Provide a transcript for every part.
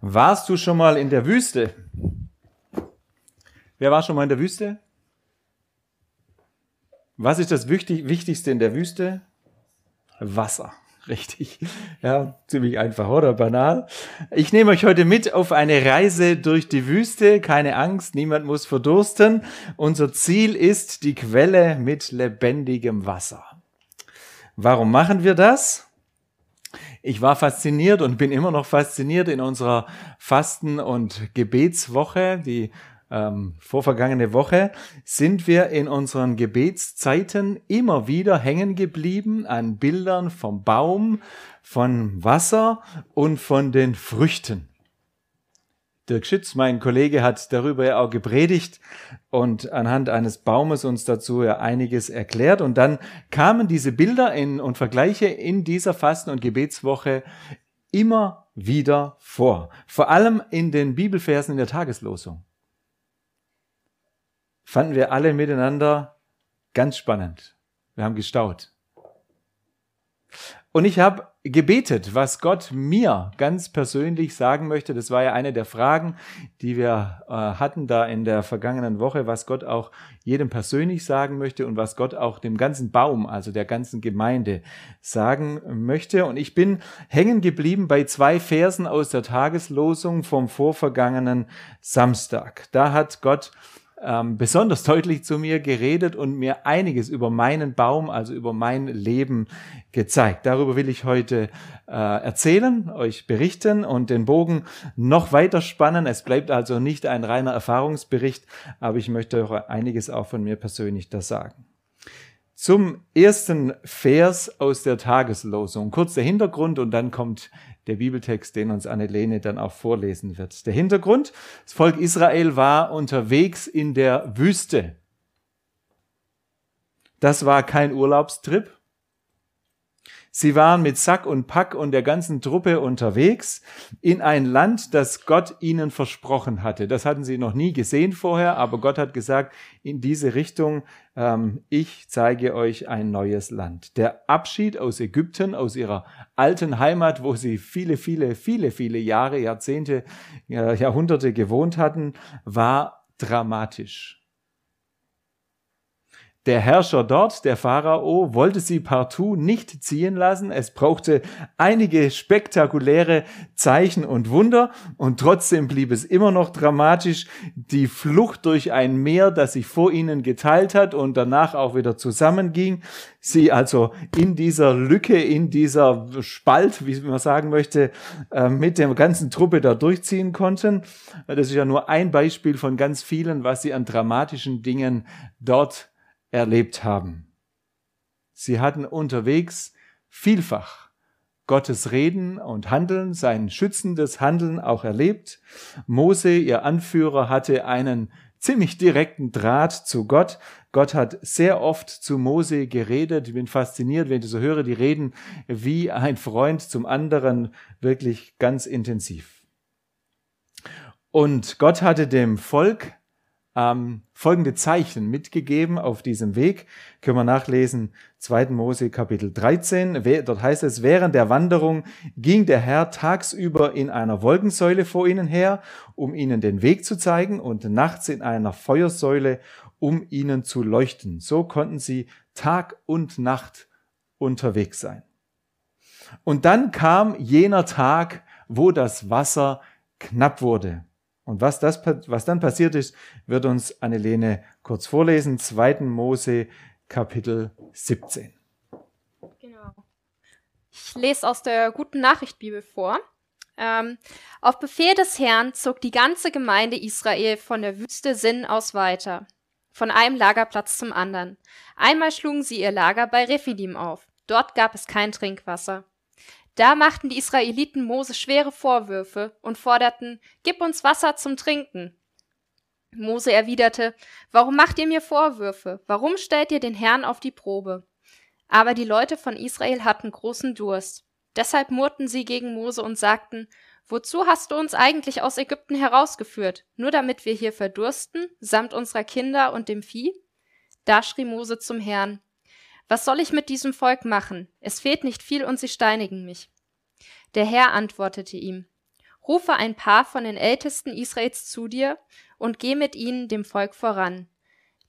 Warst du schon mal in der Wüste? Wer war schon mal in der Wüste? Was ist das Wichtigste in der Wüste? Wasser. Richtig. Ja, ziemlich einfach, oder? Banal. Ich nehme euch heute mit auf eine Reise durch die Wüste. Keine Angst, niemand muss verdursten. Unser Ziel ist die Quelle mit lebendigem Wasser. Warum machen wir das? Ich war fasziniert und bin immer noch fasziniert in unserer Fasten- und Gebetswoche, die ähm, vorvergangene Woche, sind wir in unseren Gebetszeiten immer wieder hängen geblieben an Bildern vom Baum, von Wasser und von den Früchten. Dirk Schütz, mein Kollege, hat darüber ja auch gepredigt und anhand eines Baumes uns dazu ja einiges erklärt. Und dann kamen diese Bilder in, und Vergleiche in dieser Fasten- und Gebetswoche immer wieder vor. Vor allem in den Bibelversen in der Tageslosung. Fanden wir alle miteinander ganz spannend. Wir haben gestaut. Und ich habe gebetet, was Gott mir ganz persönlich sagen möchte. Das war ja eine der Fragen, die wir äh, hatten da in der vergangenen Woche, was Gott auch jedem persönlich sagen möchte und was Gott auch dem ganzen Baum, also der ganzen Gemeinde sagen möchte. Und ich bin hängen geblieben bei zwei Versen aus der Tageslosung vom vorvergangenen Samstag. Da hat Gott ähm, besonders deutlich zu mir geredet und mir einiges über meinen Baum, also über mein Leben gezeigt. Darüber will ich heute äh, erzählen, euch berichten und den Bogen noch weiter spannen. Es bleibt also nicht ein reiner Erfahrungsbericht, aber ich möchte euch einiges auch von mir persönlich da sagen. Zum ersten Vers aus der Tageslosung. Kurz der Hintergrund und dann kommt der Bibeltext, den uns Annelene dann auch vorlesen wird. Der Hintergrund, das Volk Israel war unterwegs in der Wüste. Das war kein Urlaubstrip, Sie waren mit Sack und Pack und der ganzen Truppe unterwegs in ein Land, das Gott ihnen versprochen hatte. Das hatten sie noch nie gesehen vorher, aber Gott hat gesagt, in diese Richtung, ähm, ich zeige euch ein neues Land. Der Abschied aus Ägypten, aus ihrer alten Heimat, wo sie viele, viele, viele, viele Jahre, Jahrzehnte, äh, Jahrhunderte gewohnt hatten, war dramatisch. Der Herrscher dort, der Pharao, wollte sie partout nicht ziehen lassen. Es brauchte einige spektakuläre Zeichen und Wunder und trotzdem blieb es immer noch dramatisch. Die Flucht durch ein Meer, das sich vor ihnen geteilt hat und danach auch wieder zusammenging. Sie also in dieser Lücke, in dieser Spalt, wie man sagen möchte, äh, mit der ganzen Truppe da durchziehen konnten. Das ist ja nur ein Beispiel von ganz vielen, was sie an dramatischen Dingen dort erlebt haben. Sie hatten unterwegs vielfach Gottes Reden und Handeln, sein schützendes Handeln auch erlebt. Mose, ihr Anführer, hatte einen ziemlich direkten Draht zu Gott. Gott hat sehr oft zu Mose geredet. Ich bin fasziniert, wenn ich so höre, die reden wie ein Freund zum anderen, wirklich ganz intensiv. Und Gott hatte dem Volk ähm, folgende Zeichen mitgegeben auf diesem Weg. Können wir nachlesen, 2. Mose Kapitel 13. Dort heißt es, während der Wanderung ging der Herr tagsüber in einer Wolkensäule vor ihnen her, um ihnen den Weg zu zeigen, und nachts in einer Feuersäule, um ihnen zu leuchten. So konnten sie Tag und Nacht unterwegs sein. Und dann kam jener Tag, wo das Wasser knapp wurde. Und was, das, was dann passiert ist, wird uns Annelene kurz vorlesen. 2. Mose, Kapitel 17. Genau. Ich lese aus der Guten Nachricht Bibel vor. Ähm, auf Befehl des Herrn zog die ganze Gemeinde Israel von der Wüste Sinn aus weiter, von einem Lagerplatz zum anderen. Einmal schlugen sie ihr Lager bei Rephidim auf. Dort gab es kein Trinkwasser. Da machten die Israeliten Mose schwere Vorwürfe und forderten, Gib uns Wasser zum Trinken. Mose erwiderte, Warum macht ihr mir Vorwürfe? Warum stellt ihr den Herrn auf die Probe? Aber die Leute von Israel hatten großen Durst. Deshalb murrten sie gegen Mose und sagten, Wozu hast du uns eigentlich aus Ägypten herausgeführt? Nur damit wir hier verdursten, samt unserer Kinder und dem Vieh? Da schrie Mose zum Herrn, was soll ich mit diesem Volk machen? Es fehlt nicht viel und sie steinigen mich. Der Herr antwortete ihm, Rufe ein paar von den Ältesten Israels zu dir und geh mit ihnen dem Volk voran.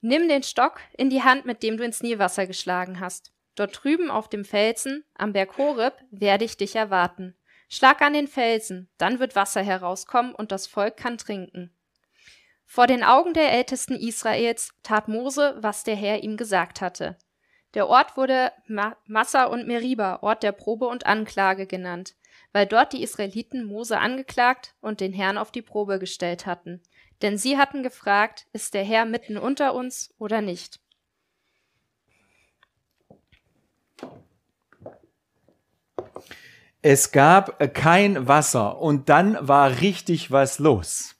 Nimm den Stock in die Hand, mit dem du ins Nilwasser geschlagen hast. Dort drüben auf dem Felsen, am Berg Horeb, werde ich dich erwarten. Schlag an den Felsen, dann wird Wasser herauskommen und das Volk kann trinken. Vor den Augen der Ältesten Israels tat Mose, was der Herr ihm gesagt hatte. Der Ort wurde Massa und Meriba, Ort der Probe und Anklage genannt, weil dort die Israeliten Mose angeklagt und den Herrn auf die Probe gestellt hatten. Denn sie hatten gefragt, ist der Herr mitten unter uns oder nicht? Es gab kein Wasser und dann war richtig was los.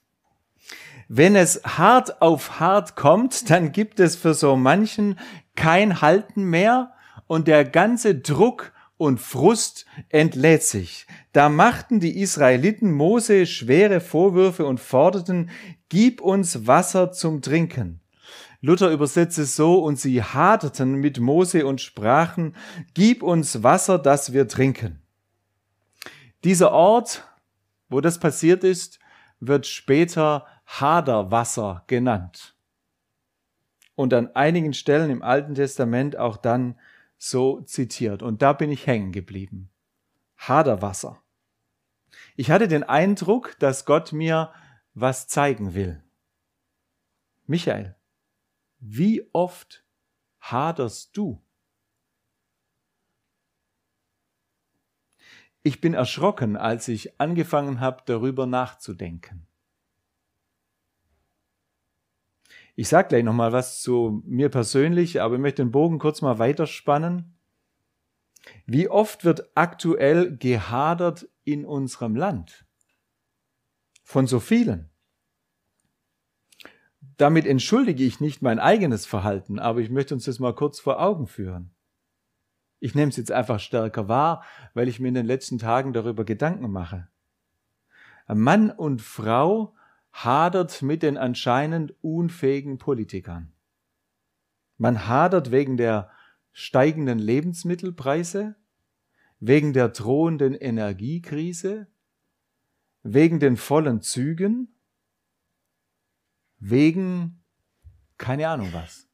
Wenn es hart auf hart kommt, dann gibt es für so manchen kein Halten mehr und der ganze Druck und Frust entlädt sich. Da machten die Israeliten Mose schwere Vorwürfe und forderten, gib uns Wasser zum Trinken. Luther übersetzt es so, und sie haderten mit Mose und sprachen, gib uns Wasser, dass wir trinken. Dieser Ort, wo das passiert ist, wird später Haderwasser genannt. Und an einigen Stellen im Alten Testament auch dann so zitiert. Und da bin ich hängen geblieben. Haderwasser. Ich hatte den Eindruck, dass Gott mir was zeigen will. Michael, wie oft haderst du? Ich bin erschrocken, als ich angefangen habe, darüber nachzudenken. Ich sage gleich nochmal was zu mir persönlich, aber ich möchte den Bogen kurz mal weiterspannen. Wie oft wird aktuell gehadert in unserem Land? Von so vielen. Damit entschuldige ich nicht mein eigenes Verhalten, aber ich möchte uns das mal kurz vor Augen führen. Ich nehme es jetzt einfach stärker wahr, weil ich mir in den letzten Tagen darüber Gedanken mache. Mann und Frau hadert mit den anscheinend unfähigen Politikern. Man hadert wegen der steigenden Lebensmittelpreise, wegen der drohenden Energiekrise, wegen den vollen Zügen, wegen keine Ahnung was.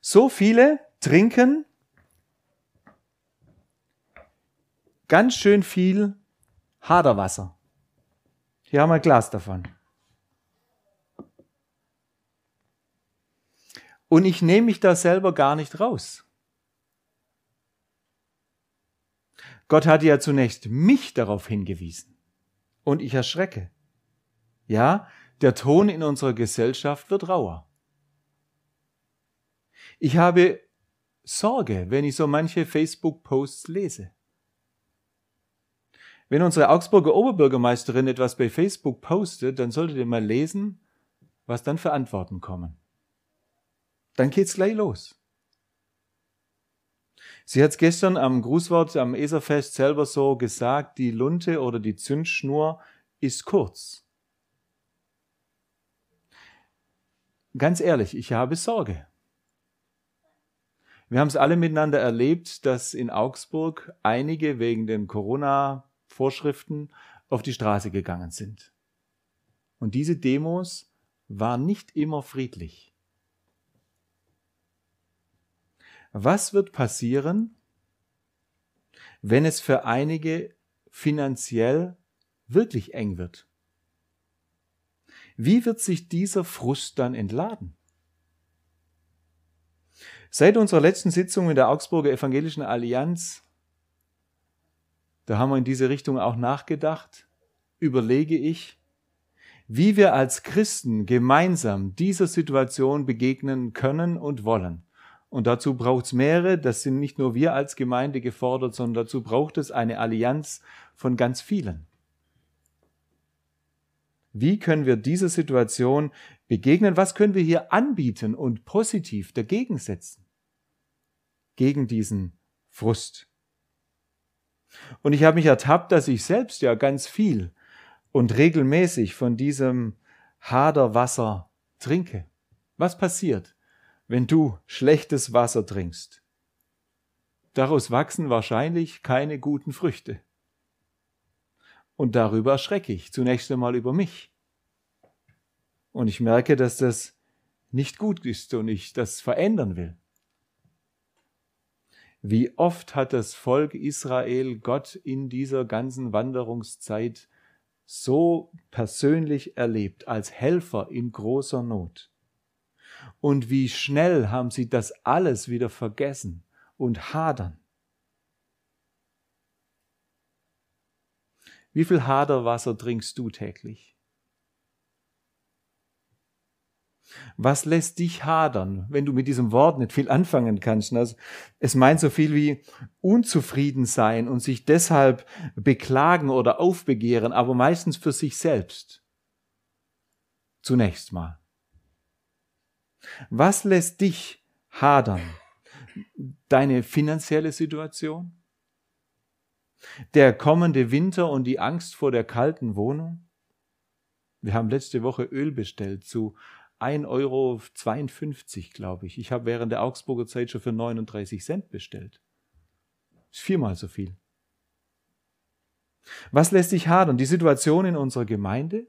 So viele trinken ganz schön viel Haderwasser. Hier haben wir ein Glas davon. Und ich nehme mich da selber gar nicht raus. Gott hatte ja zunächst mich darauf hingewiesen. Und ich erschrecke. Ja, der Ton in unserer Gesellschaft wird rauer. Ich habe Sorge, wenn ich so manche Facebook-Posts lese. Wenn unsere Augsburger Oberbürgermeisterin etwas bei Facebook postet, dann solltet ihr mal lesen, was dann für Antworten kommen. Dann geht's gleich los. Sie hat es gestern am Grußwort am Eserfest selber so gesagt, die Lunte oder die Zündschnur ist kurz. Ganz ehrlich, ich habe Sorge. Wir haben es alle miteinander erlebt, dass in Augsburg einige wegen den Corona Vorschriften auf die Straße gegangen sind. Und diese Demos waren nicht immer friedlich. Was wird passieren, wenn es für einige finanziell wirklich eng wird? Wie wird sich dieser Frust dann entladen? Seit unserer letzten Sitzung in der Augsburger Evangelischen Allianz da haben wir in diese Richtung auch nachgedacht, überlege ich, wie wir als Christen gemeinsam dieser Situation begegnen können und wollen. Und dazu braucht es mehrere, das sind nicht nur wir als Gemeinde gefordert, sondern dazu braucht es eine Allianz von ganz vielen. Wie können wir dieser Situation begegnen? Was können wir hier anbieten und positiv dagegen setzen? Gegen diesen Frust. Und ich habe mich ertappt, dass ich selbst ja ganz viel und regelmäßig von diesem Haderwasser trinke. Was passiert, wenn du schlechtes Wasser trinkst? Daraus wachsen wahrscheinlich keine guten Früchte. Und darüber erschrecke ich zunächst einmal über mich. Und ich merke, dass das nicht gut ist und ich das verändern will. Wie oft hat das Volk Israel Gott in dieser ganzen Wanderungszeit so persönlich erlebt, als Helfer in großer Not. Und wie schnell haben sie das alles wieder vergessen und hadern. Wie viel Haderwasser trinkst du täglich? Was lässt dich hadern, wenn du mit diesem Wort nicht viel anfangen kannst? Also es meint so viel wie unzufrieden sein und sich deshalb beklagen oder aufbegehren, aber meistens für sich selbst. Zunächst mal. Was lässt dich hadern? Deine finanzielle Situation? Der kommende Winter und die Angst vor der kalten Wohnung? Wir haben letzte Woche Öl bestellt zu 1,52 Euro, glaube ich. Ich habe während der Augsburger Zeit schon für 39 Cent bestellt. Ist viermal so viel. Was lässt dich hadern? Die Situation in unserer Gemeinde?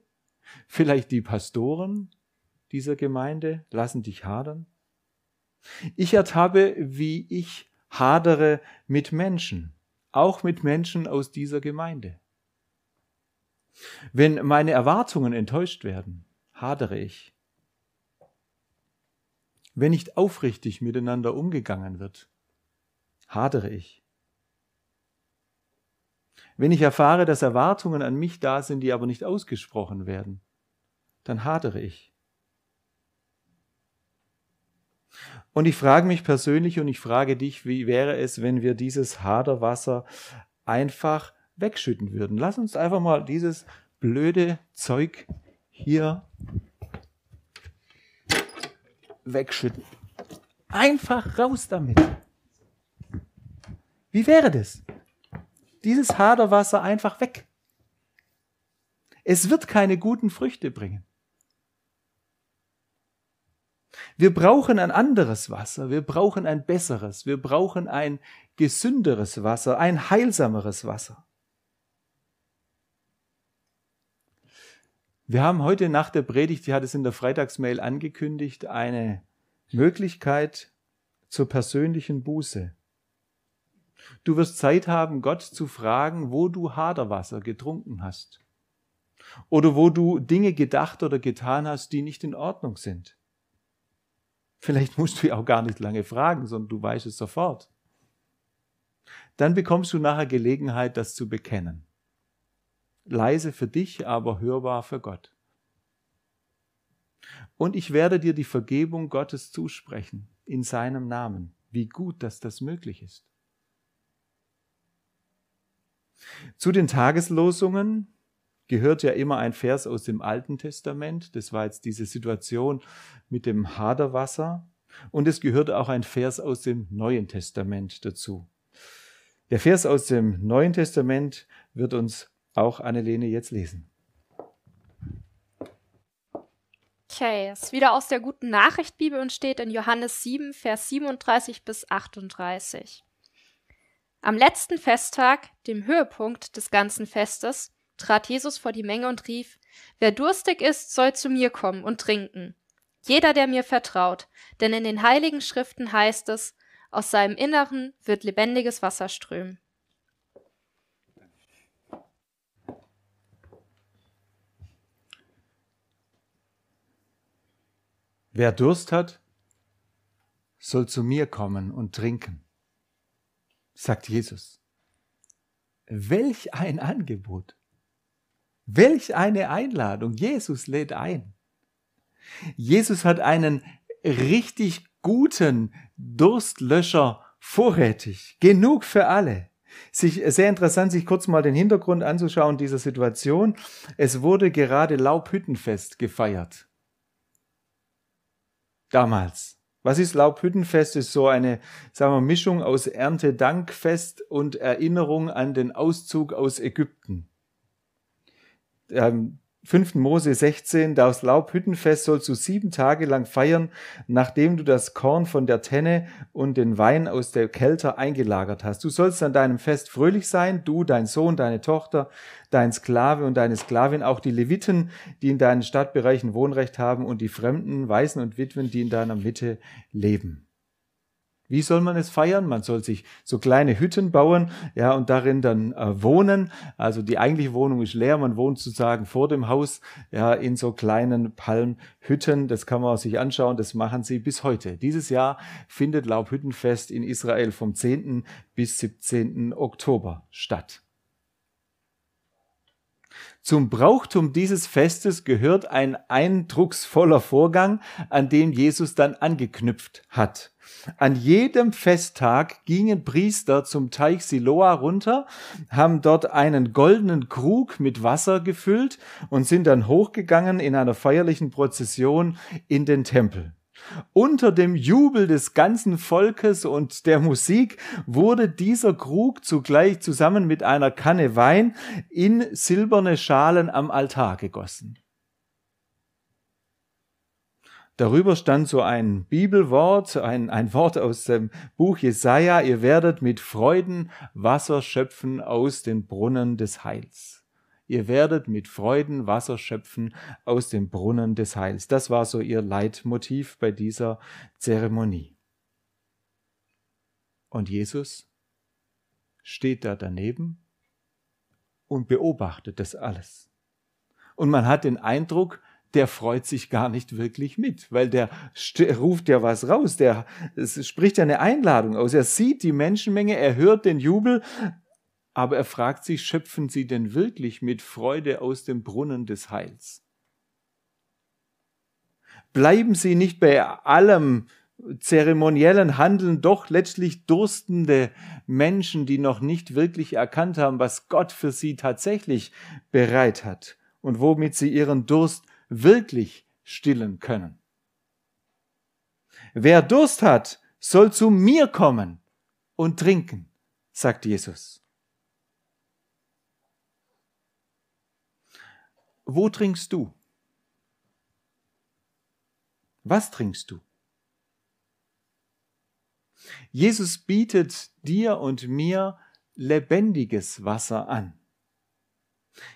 Vielleicht die Pastoren dieser Gemeinde lassen dich hadern? Ich ertappe, wie ich hadere mit Menschen, auch mit Menschen aus dieser Gemeinde. Wenn meine Erwartungen enttäuscht werden, hadere ich wenn nicht aufrichtig miteinander umgegangen wird, hadere ich. Wenn ich erfahre, dass Erwartungen an mich da sind, die aber nicht ausgesprochen werden, dann hadere ich. Und ich frage mich persönlich und ich frage dich, wie wäre es, wenn wir dieses Haderwasser einfach wegschütten würden? Lass uns einfach mal dieses blöde Zeug hier wegschütten. Einfach raus damit. Wie wäre das? Dieses Haderwasser einfach weg. Es wird keine guten Früchte bringen. Wir brauchen ein anderes Wasser, wir brauchen ein besseres, wir brauchen ein gesünderes Wasser, ein heilsameres Wasser. Wir haben heute nach der Predigt, die hat es in der Freitagsmail angekündigt, eine Möglichkeit zur persönlichen Buße. Du wirst Zeit haben, Gott zu fragen, wo du Haderwasser getrunken hast. Oder wo du Dinge gedacht oder getan hast, die nicht in Ordnung sind. Vielleicht musst du ja auch gar nicht lange fragen, sondern du weißt es sofort. Dann bekommst du nachher Gelegenheit, das zu bekennen leise für dich, aber hörbar für Gott. Und ich werde dir die Vergebung Gottes zusprechen in seinem Namen. Wie gut, dass das möglich ist. Zu den Tageslosungen gehört ja immer ein Vers aus dem Alten Testament. Das war jetzt diese Situation mit dem Haderwasser. Und es gehört auch ein Vers aus dem Neuen Testament dazu. Der Vers aus dem Neuen Testament wird uns auch Annelene jetzt lesen. Okay, es ist wieder aus der guten Nachricht Bibel und steht in Johannes 7, Vers 37 bis 38. Am letzten Festtag, dem Höhepunkt des ganzen Festes, trat Jesus vor die Menge und rief, Wer durstig ist, soll zu mir kommen und trinken. Jeder, der mir vertraut, denn in den heiligen Schriften heißt es, aus seinem Inneren wird lebendiges Wasser strömen. Wer Durst hat, soll zu mir kommen und trinken, sagt Jesus. Welch ein Angebot. Welch eine Einladung. Jesus lädt ein. Jesus hat einen richtig guten Durstlöscher vorrätig. Genug für alle. Sich, sehr interessant, sich kurz mal den Hintergrund anzuschauen dieser Situation. Es wurde gerade Laubhüttenfest gefeiert damals. Was ist Laubhüttenfest? Ist so eine, sagen wir, Mischung aus Erntedankfest und Erinnerung an den Auszug aus Ägypten. Ähm, 5. Mose 16, das Laubhüttenfest sollst du sieben Tage lang feiern, nachdem du das Korn von der Tenne und den Wein aus der Kelter eingelagert hast. Du sollst an deinem Fest fröhlich sein, du, dein Sohn, deine Tochter, dein Sklave und deine Sklavin, auch die Leviten, die in deinen Stadtbereichen Wohnrecht haben und die Fremden, Waisen und Witwen, die in deiner Mitte leben. Wie soll man es feiern? Man soll sich so kleine Hütten bauen, ja, und darin dann äh, wohnen. Also die eigentliche Wohnung ist leer. Man wohnt sozusagen vor dem Haus, ja, in so kleinen Palmhütten. Das kann man sich anschauen. Das machen sie bis heute. Dieses Jahr findet Laubhüttenfest in Israel vom 10. bis 17. Oktober statt. Zum Brauchtum dieses Festes gehört ein eindrucksvoller Vorgang, an dem Jesus dann angeknüpft hat. An jedem Festtag gingen Priester zum Teich Siloa runter, haben dort einen goldenen Krug mit Wasser gefüllt und sind dann hochgegangen in einer feierlichen Prozession in den Tempel. Unter dem Jubel des ganzen Volkes und der Musik wurde dieser Krug zugleich zusammen mit einer Kanne Wein in silberne Schalen am Altar gegossen. Darüber stand so ein Bibelwort, ein, ein Wort aus dem Buch Jesaja. Ihr werdet mit Freuden Wasser schöpfen aus den Brunnen des Heils. Ihr werdet mit Freuden Wasser schöpfen aus dem Brunnen des Heils. Das war so ihr Leitmotiv bei dieser Zeremonie. Und Jesus steht da daneben und beobachtet das alles. Und man hat den Eindruck, der freut sich gar nicht wirklich mit, weil der ruft ja was raus, der spricht ja eine Einladung aus. Er sieht die Menschenmenge, er hört den Jubel, aber er fragt sich, schöpfen sie denn wirklich mit Freude aus dem Brunnen des Heils? Bleiben sie nicht bei allem zeremoniellen Handeln doch letztlich durstende Menschen, die noch nicht wirklich erkannt haben, was Gott für sie tatsächlich bereit hat und womit sie ihren Durst wirklich stillen können. Wer Durst hat, soll zu mir kommen und trinken, sagt Jesus. Wo trinkst du? Was trinkst du? Jesus bietet dir und mir lebendiges Wasser an.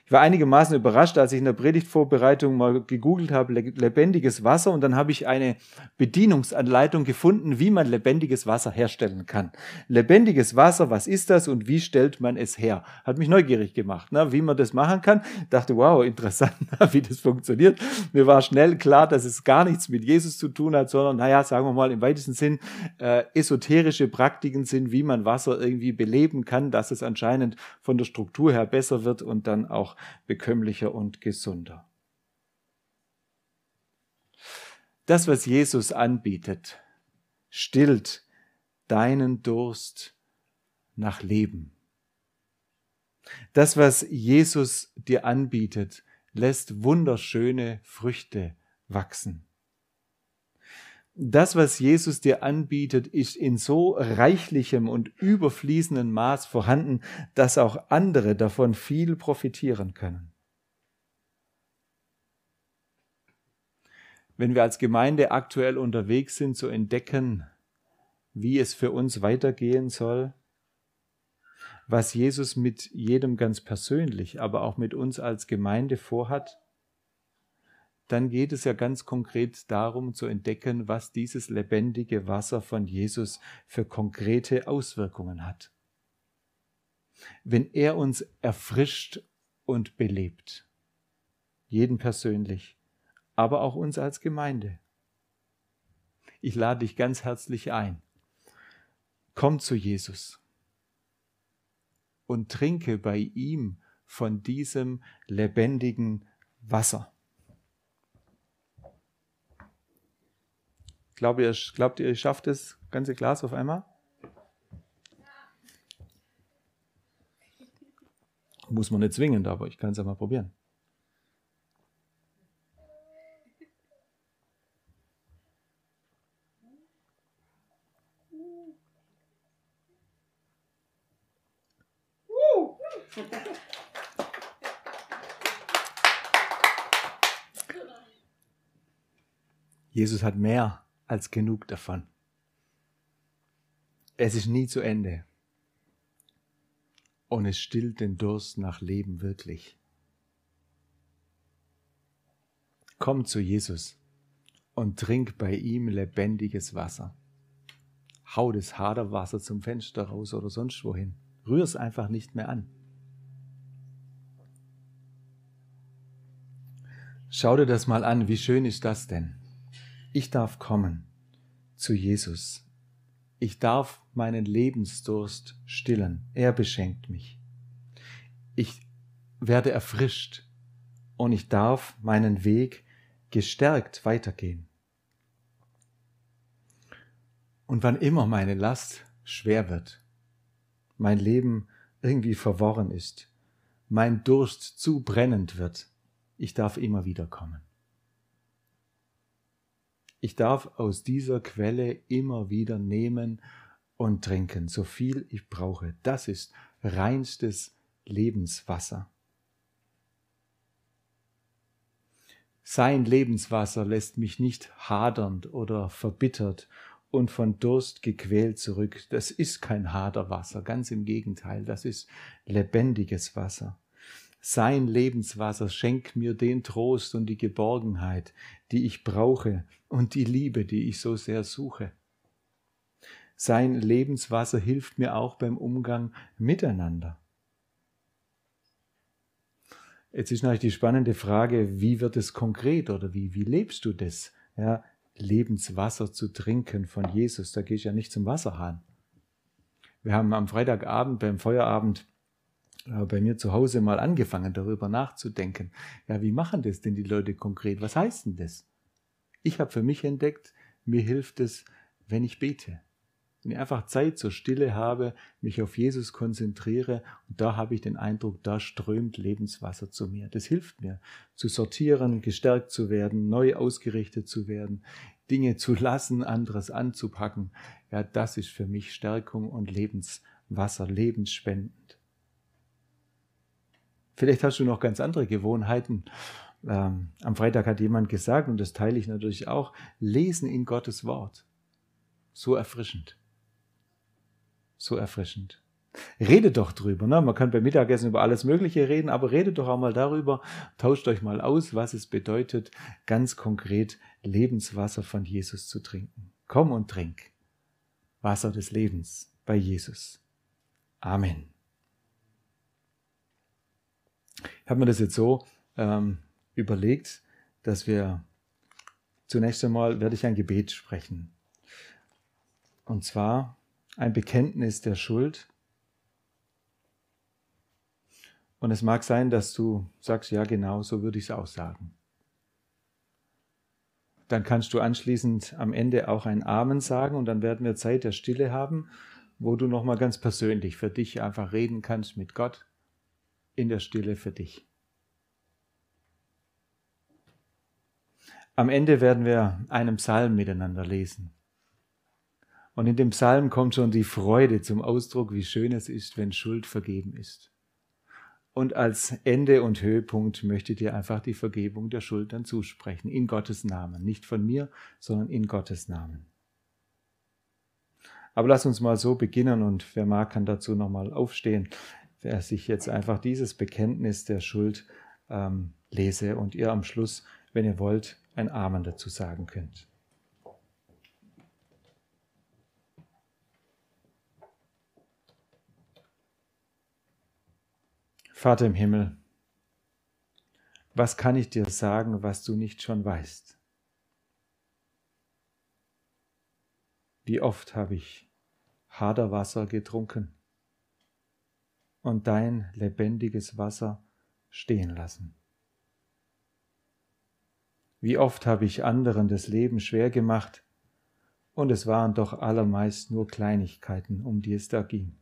Ich war einigermaßen überrascht, als ich in der Predigtvorbereitung mal gegoogelt habe, lebendiges Wasser, und dann habe ich eine Bedienungsanleitung gefunden, wie man lebendiges Wasser herstellen kann. Lebendiges Wasser, was ist das und wie stellt man es her? Hat mich neugierig gemacht, ne, wie man das machen kann. Dachte, wow, interessant, wie das funktioniert. Mir war schnell klar, dass es gar nichts mit Jesus zu tun hat, sondern, naja, sagen wir mal im weitesten Sinn, äh, esoterische Praktiken sind, wie man Wasser irgendwie beleben kann, dass es anscheinend von der Struktur her besser wird und dann auch bekömmlicher und gesunder. Das, was Jesus anbietet, stillt deinen Durst nach Leben. Das, was Jesus dir anbietet, lässt wunderschöne Früchte wachsen. Das, was Jesus dir anbietet, ist in so reichlichem und überfließendem Maß vorhanden, dass auch andere davon viel profitieren können. Wenn wir als Gemeinde aktuell unterwegs sind, zu entdecken, wie es für uns weitergehen soll, was Jesus mit jedem ganz persönlich, aber auch mit uns als Gemeinde vorhat, dann geht es ja ganz konkret darum zu entdecken, was dieses lebendige Wasser von Jesus für konkrete Auswirkungen hat. Wenn er uns erfrischt und belebt, jeden persönlich, aber auch uns als Gemeinde. Ich lade dich ganz herzlich ein. Komm zu Jesus und trinke bei ihm von diesem lebendigen Wasser. Glaubt ihr, glaubt ihr, ihr schafft es? Ganze Glas auf einmal? Muss man nicht zwingend, aber ich kann es ja mal probieren. Jesus hat mehr als genug davon. Es ist nie zu Ende. Und es stillt den Durst nach Leben wirklich. Komm zu Jesus und trink bei ihm lebendiges Wasser. Hau das Haderwasser zum Fenster raus oder sonst wohin. Rühr es einfach nicht mehr an. Schau dir das mal an, wie schön ist das denn? Ich darf kommen zu Jesus. Ich darf meinen Lebensdurst stillen. Er beschenkt mich. Ich werde erfrischt und ich darf meinen Weg gestärkt weitergehen. Und wann immer meine Last schwer wird, mein Leben irgendwie verworren ist, mein Durst zu brennend wird, ich darf immer wieder kommen. Ich darf aus dieser Quelle immer wieder nehmen und trinken, so viel ich brauche. Das ist reinstes Lebenswasser. Sein Lebenswasser lässt mich nicht hadernd oder verbittert und von Durst gequält zurück. Das ist kein Haderwasser, ganz im Gegenteil, das ist lebendiges Wasser. Sein Lebenswasser schenkt mir den Trost und die Geborgenheit, die ich brauche und die Liebe, die ich so sehr suche. Sein Lebenswasser hilft mir auch beim Umgang miteinander. Jetzt ist natürlich die spannende Frage, wie wird es konkret oder wie, wie lebst du das? Ja, Lebenswasser zu trinken von Jesus, da gehe ich ja nicht zum Wasserhahn. Wir haben am Freitagabend beim Feuerabend bei mir zu Hause mal angefangen, darüber nachzudenken. Ja, wie machen das denn die Leute konkret? Was heißt denn das? Ich habe für mich entdeckt, mir hilft es, wenn ich bete. Wenn ich einfach Zeit zur Stille habe, mich auf Jesus konzentriere und da habe ich den Eindruck, da strömt Lebenswasser zu mir. Das hilft mir, zu sortieren, gestärkt zu werden, neu ausgerichtet zu werden, Dinge zu lassen, anderes anzupacken. Ja, das ist für mich Stärkung und Lebenswasser, lebensspendend. Vielleicht hast du noch ganz andere Gewohnheiten. Ähm, am Freitag hat jemand gesagt, und das teile ich natürlich auch, lesen in Gottes Wort. So erfrischend. So erfrischend. Rede doch drüber. Ne? Man kann beim Mittagessen über alles Mögliche reden, aber redet doch auch mal darüber, tauscht euch mal aus, was es bedeutet, ganz konkret Lebenswasser von Jesus zu trinken. Komm und trink. Wasser des Lebens bei Jesus. Amen. Ich habe mir das jetzt so ähm, überlegt, dass wir zunächst einmal werde ich ein Gebet sprechen. Und zwar ein Bekenntnis der Schuld. Und es mag sein, dass du sagst, ja genau, so würde ich es auch sagen. Dann kannst du anschließend am Ende auch ein Amen sagen und dann werden wir Zeit der Stille haben, wo du nochmal ganz persönlich für dich einfach reden kannst mit Gott in der Stille für dich. Am Ende werden wir einen Psalm miteinander lesen. Und in dem Psalm kommt schon die Freude zum Ausdruck, wie schön es ist, wenn Schuld vergeben ist. Und als Ende und Höhepunkt möchte dir einfach die Vergebung der Schuld dann zusprechen, in Gottes Namen. Nicht von mir, sondern in Gottes Namen. Aber lass uns mal so beginnen und wer mag, kann dazu nochmal aufstehen wer sich jetzt einfach dieses Bekenntnis der Schuld ähm, lese und ihr am Schluss, wenn ihr wollt, ein Amen dazu sagen könnt. Vater im Himmel, was kann ich dir sagen, was du nicht schon weißt? Wie oft habe ich Haderwasser getrunken? Und dein lebendiges Wasser stehen lassen. Wie oft habe ich anderen das Leben schwer gemacht, und es waren doch allermeist nur Kleinigkeiten, um die es da ging.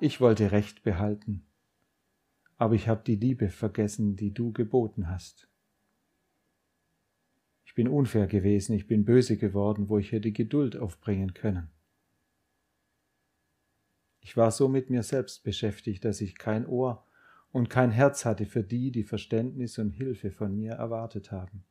Ich wollte Recht behalten, aber ich habe die Liebe vergessen, die du geboten hast. Ich bin unfair gewesen, ich bin böse geworden, wo ich hätte Geduld aufbringen können. Ich war so mit mir selbst beschäftigt, dass ich kein Ohr und kein Herz hatte für die, die Verständnis und Hilfe von mir erwartet haben.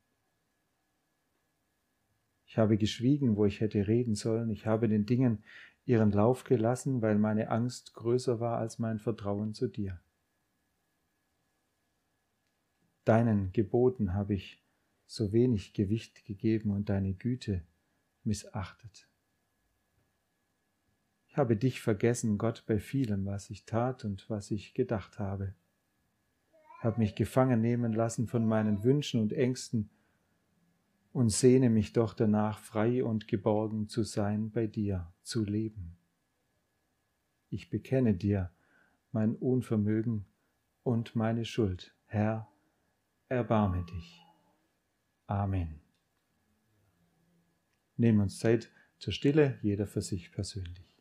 Ich habe geschwiegen, wo ich hätte reden sollen. Ich habe den Dingen ihren Lauf gelassen, weil meine Angst größer war als mein Vertrauen zu dir. Deinen Geboten habe ich so wenig Gewicht gegeben und deine Güte missachtet. Ich habe dich vergessen, Gott, bei vielem, was ich tat und was ich gedacht habe. Ich habe mich gefangen nehmen lassen von meinen Wünschen und Ängsten und sehne mich doch danach, frei und geborgen zu sein bei dir, zu leben. Ich bekenne dir mein Unvermögen und meine Schuld. Herr, erbarme dich. Amen. Nehmen uns Zeit zur Stille, jeder für sich persönlich.